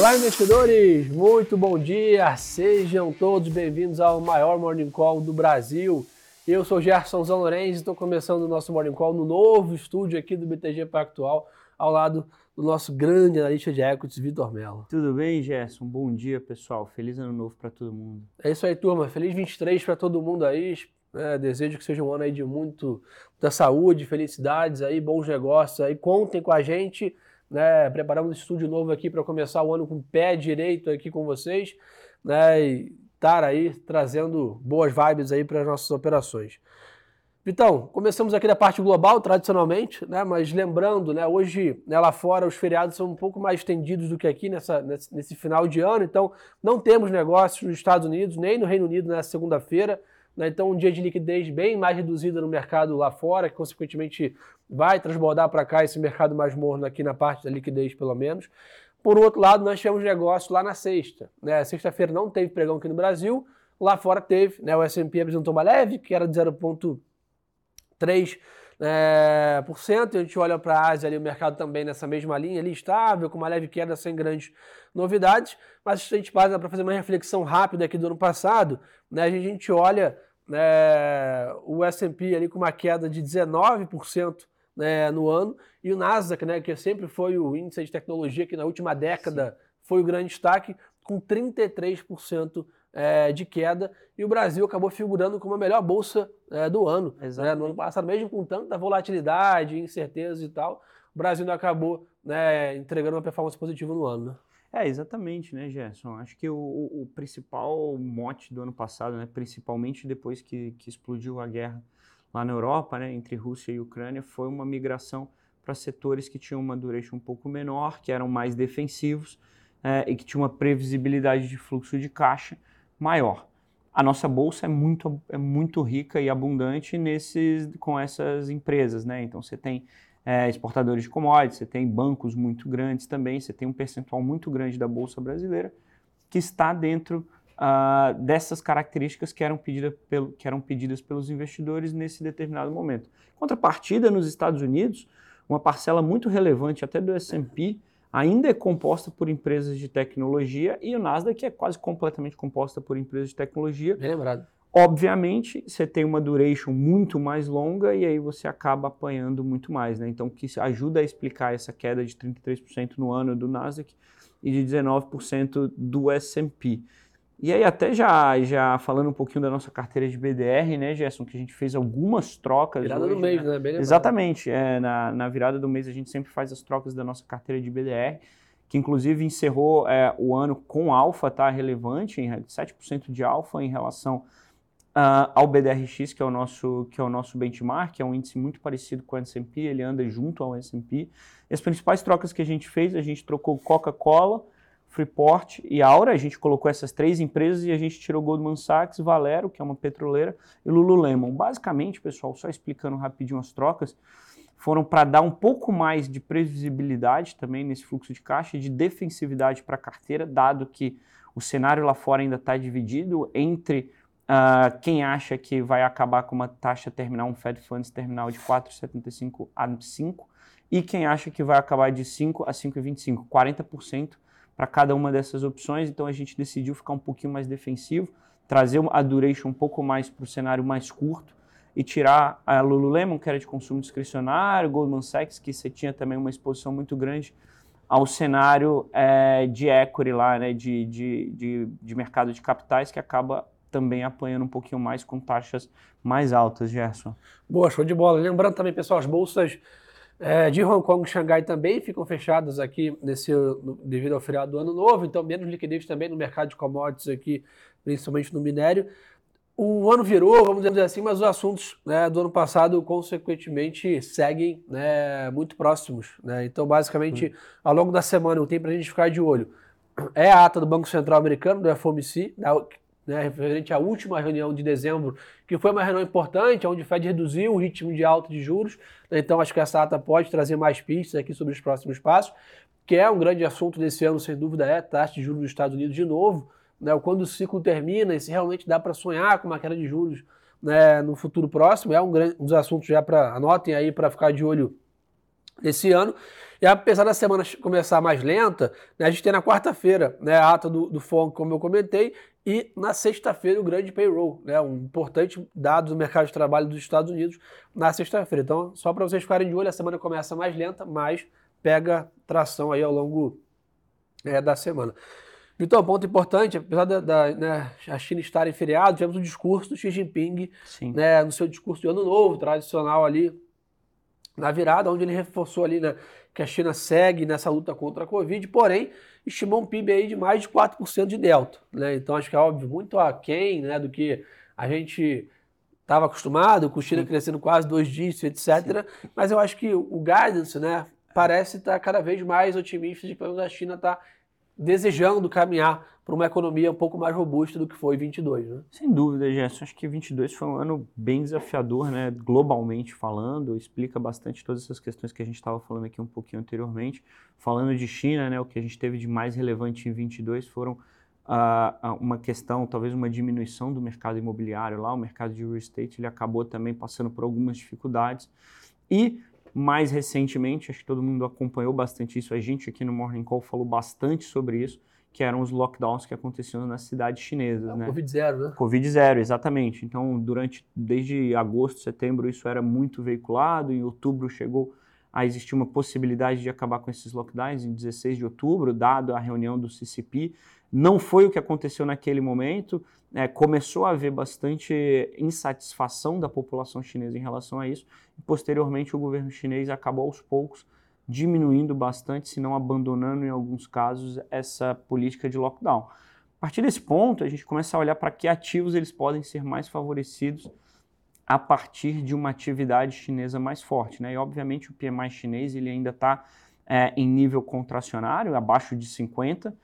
Olá, investidores! Muito bom dia! Sejam todos bem-vindos ao maior Morning Call do Brasil. Eu sou Gerson Zão Lourenço e estou começando o nosso Morning Call no novo estúdio aqui do BTG Pactual, ao lado do nosso grande analista de equities, Vitor Mello. Tudo bem, Gerson? Bom dia, pessoal. Feliz ano novo para todo mundo. É isso aí, turma. Feliz 23 para todo mundo aí. É, desejo que seja um ano aí de muito da saúde, felicidades aí, bons negócios aí. Contem com a gente. Né, preparamos um estúdio novo aqui para começar o ano com o pé direito aqui com vocês, né, e estar aí trazendo boas vibes aí para as nossas operações. Vitão, começamos aqui da parte global, tradicionalmente, né, mas lembrando, né, hoje né, lá fora os feriados são um pouco mais estendidos do que aqui nessa, nesse, nesse final de ano, então não temos negócios nos Estados Unidos, nem no Reino Unido nessa segunda-feira, né? Então, um dia de liquidez bem mais reduzida no mercado lá fora, que consequentemente vai transbordar para cá esse mercado mais morno aqui na parte da liquidez, pelo menos. Por outro lado, nós tivemos negócio lá na sexta. Né? Sexta-feira não teve pregão aqui no Brasil, lá fora teve. Né? O S&P apresentou uma leve, que era de 0,3%. É, por cento. A gente olha para a Ásia ali, o mercado também nessa mesma linha, ali estável, com uma leve queda sem grandes novidades. Mas a gente para para fazer uma reflexão rápida aqui do ano passado, né, a gente olha né, o S&P ali com uma queda de 19% né, no ano e o Nasdaq, né, que sempre foi o índice de tecnologia que na última década Sim. foi o grande destaque, com 33% é, de queda e o Brasil acabou figurando como a melhor bolsa é, do ano. Né? No ano passado, mesmo com tanta volatilidade, incerteza e tal, o Brasil não acabou né, entregando uma performance positiva no ano. Né? É, exatamente, né, Gerson? Acho que o, o, principal mote do ano passado, né, principalmente depois que, que explodiu a guerra lá na Europa, né, entre Rússia e Ucrânia, foi uma migração para setores que tinham uma duration um pouco menor, que eram mais defensivos é, e que tinham uma previsibilidade de fluxo de caixa maior. A nossa bolsa é muito, é muito rica e abundante nesses, com essas empresas, né? Então você tem é, exportadores de commodities, você tem bancos muito grandes também, você tem um percentual muito grande da bolsa brasileira que está dentro uh, dessas características que eram, pedida pelo, que eram pedidas pelos investidores nesse determinado momento. Contrapartida, nos Estados Unidos, uma parcela muito relevante até do S&P ainda é composta por empresas de tecnologia e o Nasdaq é quase completamente composta por empresas de tecnologia. Bem lembrado. Obviamente, você tem uma duration muito mais longa e aí você acaba apanhando muito mais, né? Então, que ajuda a explicar essa queda de 33% no ano do Nasdaq e de 19% do S&P. E aí até já, já falando um pouquinho da nossa carteira de BDR, né, Gerson, que a gente fez algumas trocas. Virada hoje, do mês, né? né? Exatamente. É, na, na virada do mês a gente sempre faz as trocas da nossa carteira de BDR, que inclusive encerrou é, o ano com alfa, tá? Relevante, 7% de alfa em relação uh, ao BDRX, que é o, nosso, que é o nosso benchmark, é um índice muito parecido com o S&P, ele anda junto ao S&P. As principais trocas que a gente fez, a gente trocou Coca-Cola, Freeport e Aura. A gente colocou essas três empresas e a gente tirou Goldman Sachs, Valero, que é uma petroleira, e Lululemon. Basicamente, pessoal, só explicando rapidinho as trocas, foram para dar um pouco mais de previsibilidade também nesse fluxo de caixa e de defensividade para a carteira, dado que o cenário lá fora ainda está dividido entre uh, quem acha que vai acabar com uma taxa terminal, um Fed Funds terminal de 4,75 a 5, e quem acha que vai acabar de 5 a 5,25, 40% para cada uma dessas opções, então a gente decidiu ficar um pouquinho mais defensivo, trazer a duration um pouco mais para o cenário mais curto e tirar a Lululemon, que era de consumo discricionário, Goldman Sachs, que você tinha também uma exposição muito grande ao cenário é, de equity lá, né, de, de, de, de mercado de capitais, que acaba também apanhando um pouquinho mais com taxas mais altas, Gerson. Boa, show de bola. Lembrando também, pessoal, as bolsas é, de Hong Kong e Xangai também ficam fechadas aqui nesse, devido ao feriado do ano novo, então menos liquidez também no mercado de commodities aqui, principalmente no minério. O ano virou, vamos dizer assim, mas os assuntos né, do ano passado, consequentemente, seguem né, muito próximos. Né? Então, basicamente, uhum. ao longo da semana, o tempo para a gente ficar de olho é a ata do Banco Central Americano, do FOMC, né, referente à última reunião de dezembro, que foi uma reunião importante, onde o Fed reduziu o ritmo de alta de juros. Né, então, acho que essa ata pode trazer mais pistas aqui sobre os próximos passos, que é um grande assunto desse ano, sem dúvida, é a taxa de juros dos Estados Unidos de novo. Né, quando o ciclo termina e se realmente dá para sonhar com uma queda de juros né, no futuro próximo, é um, grande, um dos assuntos já para anotem aí para ficar de olho nesse ano. E apesar da semana começar mais lenta, né, a gente tem na quarta-feira né, a ata do, do FONC, como eu comentei, e na sexta-feira o grande payroll, né, um importante dado do mercado de trabalho dos Estados Unidos na sexta-feira. Então, só para vocês ficarem de olho, a semana começa mais lenta, mas pega tração aí ao longo é, da semana. Então, ponto importante, apesar da, da né, a China estar em feriado, tivemos o discurso do Xi Jinping né, no seu discurso de ano novo, tradicional ali, na virada, onde ele reforçou ali né, que a China segue nessa luta contra a Covid, porém estimou um PIB aí de mais de 4% de delta. Né? Então acho que é óbvio, muito aquém né, do que a gente estava acostumado, com a China Sim. crescendo quase dois dígitos, etc. Sim. Mas eu acho que o guidance né, parece estar cada vez mais otimista de que a China está desejando caminhar para uma economia um pouco mais robusta do que foi 22, né? Sem dúvida, Gerson. Acho que 22 foi um ano bem desafiador, né? Globalmente falando, explica bastante todas essas questões que a gente estava falando aqui um pouquinho anteriormente. Falando de China, né? O que a gente teve de mais relevante em 22 foram uh, uma questão, talvez uma diminuição do mercado imobiliário lá. O mercado de real estate ele acabou também passando por algumas dificuldades e mais recentemente, acho que todo mundo acompanhou bastante isso, a gente aqui no Morning Call falou bastante sobre isso, que eram os lockdowns que aconteciam nas cidades chinesas, é, né? Covid zero, né? Covid zero, exatamente. Então, durante desde agosto, setembro, isso era muito veiculado. Em outubro chegou a existir uma possibilidade de acabar com esses lockdowns em 16 de outubro, dado a reunião do CCP. Não foi o que aconteceu naquele momento. É, começou a haver bastante insatisfação da população chinesa em relação a isso. E, posteriormente, o governo chinês acabou aos poucos diminuindo bastante, se não abandonando em alguns casos essa política de lockdown. A partir desse ponto, a gente começa a olhar para que ativos eles podem ser mais favorecidos a partir de uma atividade chinesa mais forte. Né? E, obviamente, o PMI chinês ele ainda está é, em nível contracionário, abaixo de 50,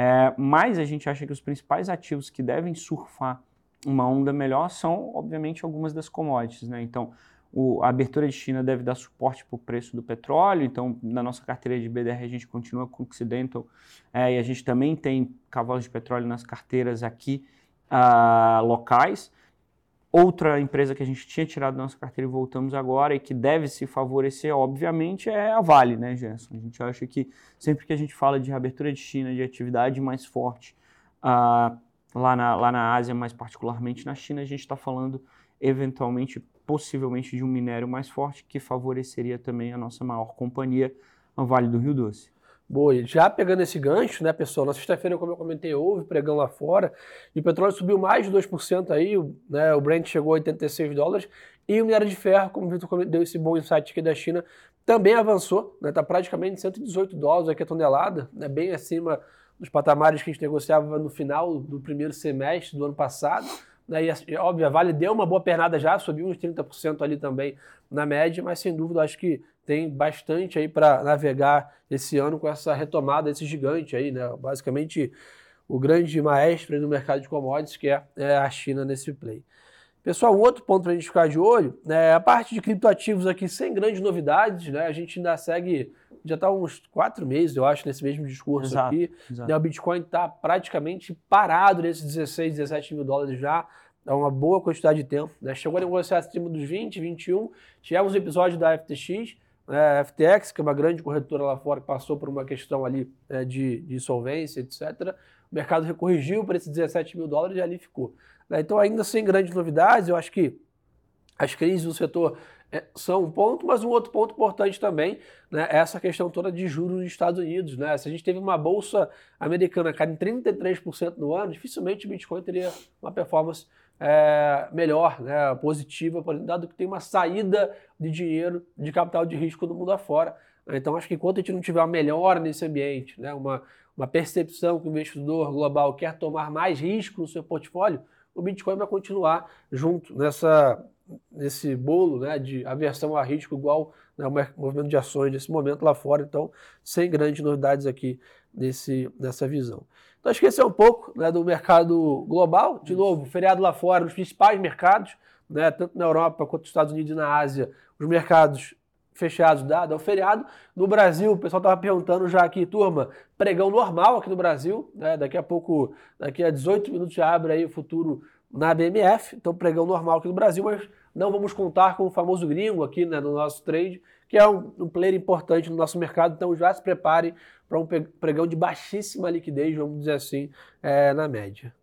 é, mas a gente acha que os principais ativos que devem surfar uma onda melhor são, obviamente, algumas das commodities. Né? Então, o, a abertura de China deve dar suporte para o preço do petróleo, então na nossa carteira de BDR a gente continua com Occidental é, e a gente também tem cavalos de petróleo nas carteiras aqui uh, locais. Outra empresa que a gente tinha tirado da nossa carteira e voltamos agora e que deve se favorecer, obviamente, é a Vale, né, Gerson? A gente acha que sempre que a gente fala de abertura de China, de atividade mais forte uh, lá, na, lá na Ásia, mais particularmente na China, a gente está falando eventualmente, possivelmente, de um minério mais forte que favoreceria também a nossa maior companhia, a Vale do Rio Doce. Boa, já pegando esse gancho, né, pessoal? Na sexta-feira, como eu comentei, houve pregão lá fora e o petróleo subiu mais de 2% aí, né, o Brent chegou a 86 dólares e o minério de ferro, como o Vitor deu esse bom insight aqui da China, também avançou, né, tá praticamente 118 dólares aqui a tonelada, né, bem acima dos patamares que a gente negociava no final do primeiro semestre do ano passado. Né, e, óbvio, a Vale deu uma boa pernada já, subiu uns 30% ali também na média, mas sem dúvida acho que tem bastante aí para navegar esse ano com essa retomada desse gigante aí, né? Basicamente o grande maestro do mercado de commodities, que é, é a China nesse play. Pessoal, um outro ponto para a gente ficar de olho, né, a parte de criptoativos aqui sem grandes novidades, né, a gente ainda segue, já está uns quatro meses, eu acho, nesse mesmo discurso exato, aqui. Exato. Né, o Bitcoin está praticamente parado nesses 16, 17 mil dólares já, há uma boa quantidade de tempo. Né, chegou a negociar acima dos 20, 21, tivemos um episódio da FTX, é, FTX, que é uma grande corretora lá fora, que passou por uma questão ali é, de, de insolvência, etc. O mercado recorrigiu para esses 17 mil dólares e ali ficou. Né? Então, ainda sem grandes novidades, eu acho que as crises do setor é, são um ponto, mas um outro ponto importante também né, é essa questão toda de juros nos Estados Unidos. Né? Se a gente teve uma bolsa americana caindo 33% no ano, dificilmente o Bitcoin teria uma performance é, melhor, né, positiva, dado que tem uma saída de dinheiro, de capital de risco do mundo afora. Então, acho que enquanto a gente não tiver uma melhora nesse ambiente, né, uma, uma percepção que o investidor global quer tomar mais risco no seu portfólio, o Bitcoin vai continuar junto nessa, nesse bolo né, de aversão a risco, igual né, o movimento de ações nesse momento lá fora. Então, sem grandes novidades aqui desse, dessa visão. Então, esse é um pouco né, do mercado global. De novo, feriado lá fora, nos principais mercados, né, tanto na Europa quanto nos Estados Unidos e na Ásia, os mercados fechados dado ao feriado. No Brasil, o pessoal estava perguntando já aqui, turma, pregão normal aqui no Brasil. Né, daqui a pouco, daqui a 18 minutos já abre aí o futuro na BMF, então pregão normal aqui no Brasil, mas não vamos contar com o famoso gringo aqui né, no nosso trade, que é um, um player importante no nosso mercado, então já se prepare para um pregão de baixíssima liquidez, vamos dizer assim, é, na média.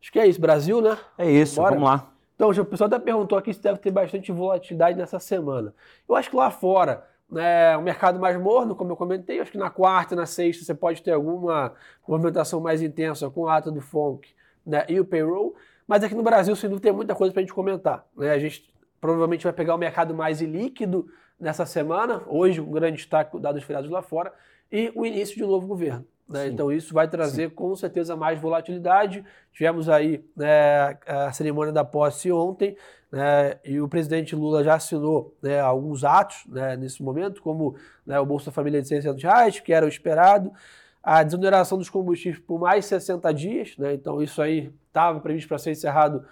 Acho que é isso, Brasil, né? É isso, Bora? vamos lá. Então, o pessoal até perguntou aqui se deve ter bastante volatilidade nessa semana. Eu acho que lá fora, né, o mercado mais morno, como eu comentei, acho que na quarta, na sexta, você pode ter alguma movimentação mais intensa com a ata do FONC né, e o payroll. Mas aqui no Brasil, sem dúvida, tem muita coisa para a gente comentar. Né? A gente provavelmente vai pegar o mercado mais líquido nessa semana, hoje um grande destaque dados feriados lá fora, e o início de um novo governo. Né? Então isso vai trazer Sim. com certeza mais volatilidade. Tivemos aí né, a cerimônia da posse ontem né, e o presidente Lula já assinou né, alguns atos né, nesse momento, como né, o Bolsa Família de 600 reais, que era o esperado, a desoneração dos combustíveis por mais 60 dias, né, então isso aí estava previsto para ser encerrado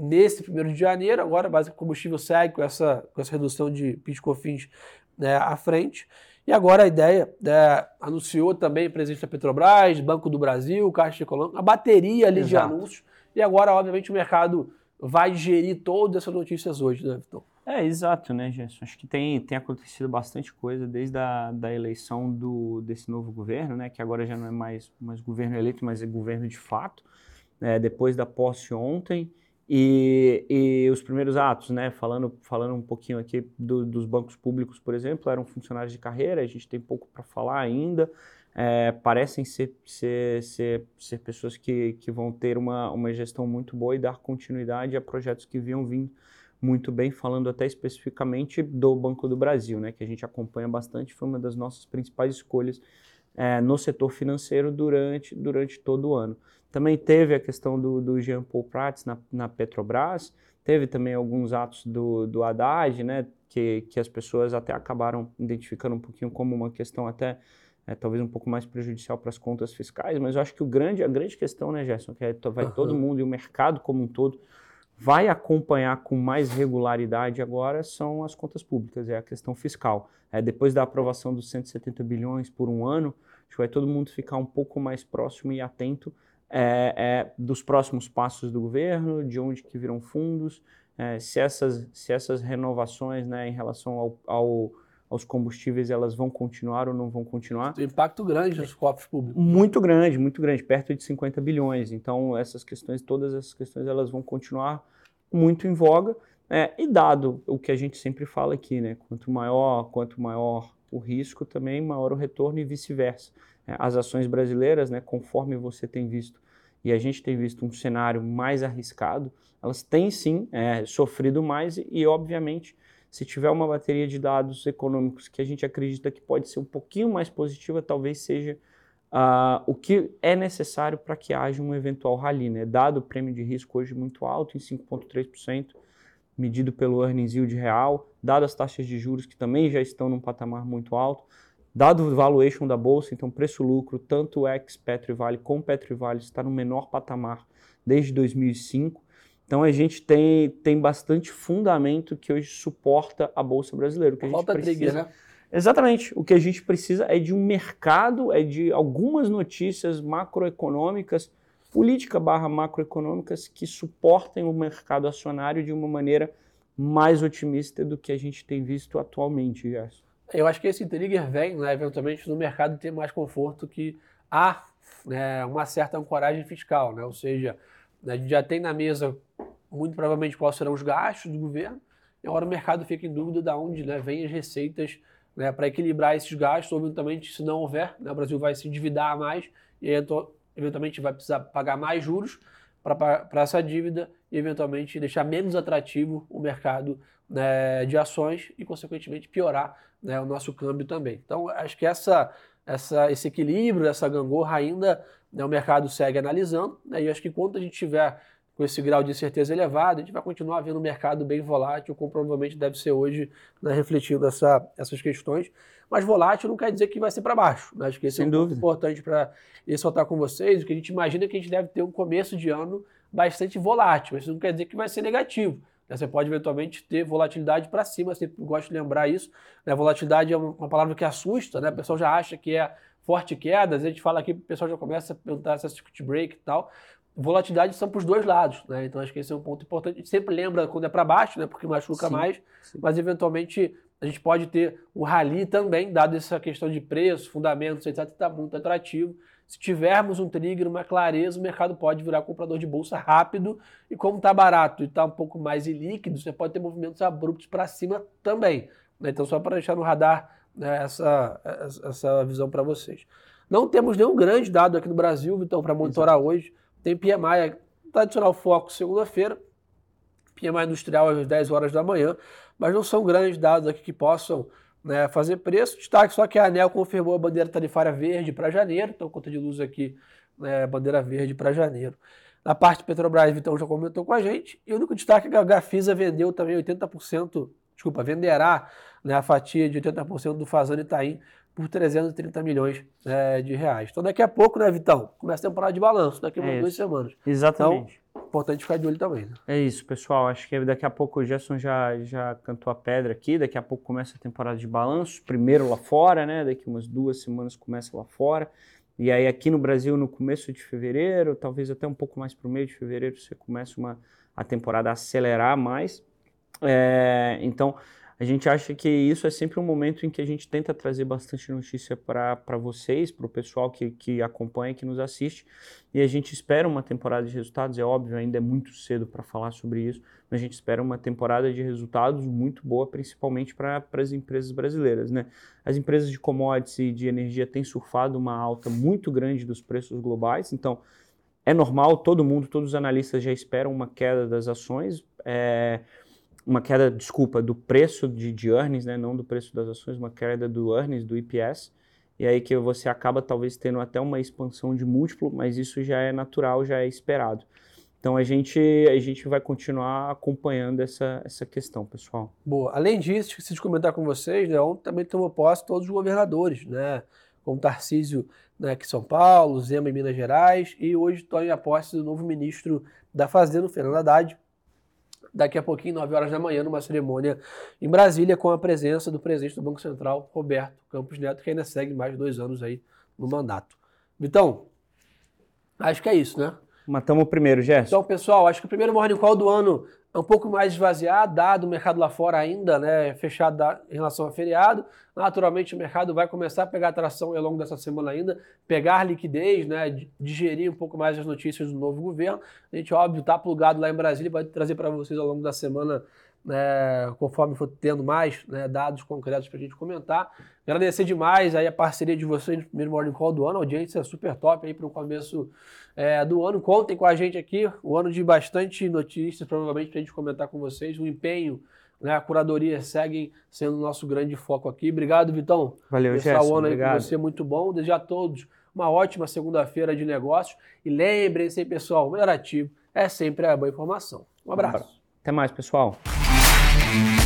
nesse primeiro de janeiro, agora basicamente o combustível segue com essa, com essa redução de PIS-COFINS né, à frente. E agora a ideia, né, anunciou também o presidente da Petrobras, Banco do Brasil, Caixa Econômica, a bateria ali Exato. de anúncios. E agora, obviamente, o mercado vai gerir todas essas notícias hoje, né, Vitor? É, exato, né, Gerson? Acho que tem, tem acontecido bastante coisa desde a da eleição do, desse novo governo, né, que agora já não é mais, mais governo eleito, mas é governo de fato. É, depois da posse ontem, e, e, os primeiros atos, né, falando, falando um pouquinho aqui do, dos bancos públicos, por exemplo, eram funcionários de carreira, a gente tem pouco para falar ainda, é, parecem ser, ser, ser, ser pessoas que, que vão ter uma, uma gestão muito boa e dar continuidade a projetos que vinham vindo muito bem, falando até especificamente do Banco do Brasil, né, que a gente acompanha bastante, foi uma das nossas principais escolhas é, no setor financeiro durante, durante todo o ano. Também teve a questão do, do Jean Paul Prats na, na, Petrobras, teve também alguns atos do, do Haddad, né, que, que as pessoas até acabaram identificando um pouquinho como uma questão até é, talvez um pouco mais prejudicial para as contas fiscais, mas eu acho que o grande, a grande questão, né, Gerson, que é, vai uhum. todo mundo e o mercado como um todo vai acompanhar com mais regularidade agora são as contas públicas, é a questão fiscal. É, depois da aprovação dos 170 bilhões por um ano, acho que vai todo mundo ficar um pouco mais próximo e atento é, é, dos próximos passos do governo, de onde que virão fundos, é, se, essas, se essas renovações né, em relação ao, ao, aos combustíveis elas vão continuar ou não vão continuar. Tem impacto grande nos cofres públicos. Muito grande, muito grande, perto de 50 bilhões. Então essas questões, todas essas questões, elas vão continuar muito em voga. É, e dado o que a gente sempre fala aqui, né, quanto maior, quanto maior o risco, também maior o retorno e vice-versa. É, as ações brasileiras, né, conforme você tem visto, e a gente tem visto um cenário mais arriscado, elas têm sim é, sofrido mais e, obviamente, se tiver uma bateria de dados econômicos que a gente acredita que pode ser um pouquinho mais positiva, talvez seja uh, o que é necessário para que haja um eventual rally. Né? Dado o prêmio de risco hoje muito alto, em 5,3%, medido pelo earnings yield real, dado as taxas de juros que também já estão num patamar muito alto, Dado o valuation da bolsa, então preço-lucro, tanto o ex-Petrivale como Petrivale está no menor patamar desde 2005. Então a gente tem, tem bastante fundamento que hoje suporta a bolsa brasileira. O que a gente precisa, né? Exatamente. O que a gente precisa é de um mercado, é de algumas notícias macroeconômicas, política barra macroeconômicas que suportem o mercado acionário de uma maneira mais otimista do que a gente tem visto atualmente, Gerson. Eu acho que esse trigger vem, né, eventualmente, no mercado ter mais conforto que há né, uma certa ancoragem fiscal, né? ou seja, a gente já tem na mesa muito provavelmente quais serão os gastos do governo, e agora o mercado fica em dúvida de onde né, vêm as receitas né, para equilibrar esses gastos, ou eventualmente, se não houver, né, o Brasil vai se endividar mais e eventualmente vai precisar pagar mais juros para essa dívida e eventualmente deixar menos atrativo o mercado né, de ações e, consequentemente, piorar né, o nosso câmbio também. Então, acho que essa, essa, esse equilíbrio, essa gangorra ainda né, o mercado segue analisando, né, e acho que quando a gente tiver com esse grau de incerteza elevado, a gente vai continuar vendo o mercado bem volátil, como provavelmente deve ser hoje, né, refletindo essa, essas questões. Mas volátil não quer dizer que vai ser para baixo. Né? Acho que esse Sem é um ponto importante para ressaltar com vocês, o que a gente imagina é que a gente deve ter um começo de ano bastante volátil, mas isso não quer dizer que vai ser negativo. Né? Você pode eventualmente ter volatilidade para cima, sempre gosto de lembrar isso. Né? Volatilidade é uma palavra que assusta, né? o pessoal já acha que é forte queda, às vezes a gente fala aqui, o pessoal já começa a perguntar se é circuit break e tal, volatilidade são para os dois lados, né? Então acho que esse é um ponto importante. A gente sempre lembra quando é para baixo, né? Porque machuca sim, mais, sim. mas eventualmente a gente pode ter o rally também, dado essa questão de preço, fundamentos, etc., está muito atrativo. Se tivermos um trigger, uma clareza, o mercado pode virar comprador de bolsa rápido. E como está barato e está um pouco mais ilíquido, você pode ter movimentos abruptos para cima também. Né? Então, só para deixar no radar né, essa, essa visão para vocês. Não temos nenhum grande dado aqui no Brasil, então, para monitorar Exato. hoje. Tem PMI, tradicional foco segunda-feira, PMI industrial às 10 horas da manhã, mas não são grandes dados aqui que possam né, fazer preço. Destaque só que a ANEL confirmou a bandeira tarifária verde para janeiro, então conta de luz aqui, né, bandeira verde para janeiro. Na parte Petrobras, Vitão já comentou com a gente. E o único destaque é que a Gafisa vendeu também 80%, desculpa, venderá né, a fatia de 80% do Fazano Itaim por 330 milhões é, de reais. Então daqui a pouco, né, Vitão? Começa a temporada de balanço, daqui a é duas semanas. Exatamente. Então, importante ficar de olho também. Né? É isso, pessoal. Acho que daqui a pouco o Gerson já, já cantou a pedra aqui, daqui a pouco começa a temporada de balanço, primeiro lá fora, né? Daqui umas duas semanas começa lá fora. E aí aqui no Brasil, no começo de fevereiro, talvez até um pouco mais para o meio de fevereiro, você começa uma, a temporada a acelerar mais. É, então, a gente acha que isso é sempre um momento em que a gente tenta trazer bastante notícia para vocês, para o pessoal que, que acompanha, que nos assiste. E a gente espera uma temporada de resultados, é óbvio, ainda é muito cedo para falar sobre isso, mas a gente espera uma temporada de resultados muito boa, principalmente para as empresas brasileiras. Né? As empresas de commodities e de energia têm surfado uma alta muito grande dos preços globais, então é normal, todo mundo, todos os analistas já esperam uma queda das ações. É, uma queda, desculpa, do preço de, de earnings, né, não do preço das ações, uma queda do earnings, do EPS, e aí que você acaba talvez tendo até uma expansão de múltiplo, mas isso já é natural, já é esperado. Então a gente, a gente vai continuar acompanhando essa, essa questão, pessoal. Boa. Além disso, esqueci de comentar com vocês, né, ontem também tomou posse todos os governadores, né? Como Tarcísio né, aqui em São Paulo, Zema em Minas Gerais, e hoje estou em posse do novo ministro da Fazenda, Fernando Haddad, daqui a pouquinho, 9 horas da manhã, numa cerimônia em Brasília, com a presença do presidente do Banco Central, Roberto Campos Neto, que ainda segue mais dois anos aí no mandato. Vitão, acho que é isso, né? Matamos o primeiro, Gerson. Então, pessoal, acho que o primeiro Morning Call do ano é um pouco mais esvaziado, dado o mercado lá fora ainda, né, fechado em relação ao feriado. Naturalmente, o mercado vai começar a pegar atração ao longo dessa semana ainda, pegar liquidez, né, digerir um pouco mais as notícias do novo governo. A gente, óbvio, está plugado lá em Brasília, vai trazer para vocês ao longo da semana né, conforme for tendo mais né, dados concretos para a gente comentar. Agradecer demais aí a parceria de vocês no primeiro Morning Call do ano, a audiência é super top aí para o começo é, do ano. Contem com a gente aqui, um ano de bastante notícias, provavelmente para a gente comentar com vocês. O empenho, né, a curadoria seguem sendo o nosso grande foco aqui. Obrigado, Vitão. Valeu, Gerson. O ano aí com você muito bom. Desejar a todos uma ótima segunda-feira de negócios. E lembrem-se, pessoal, o melhor ativo é sempre a boa informação. Um abraço. Até mais, pessoal. Thank you.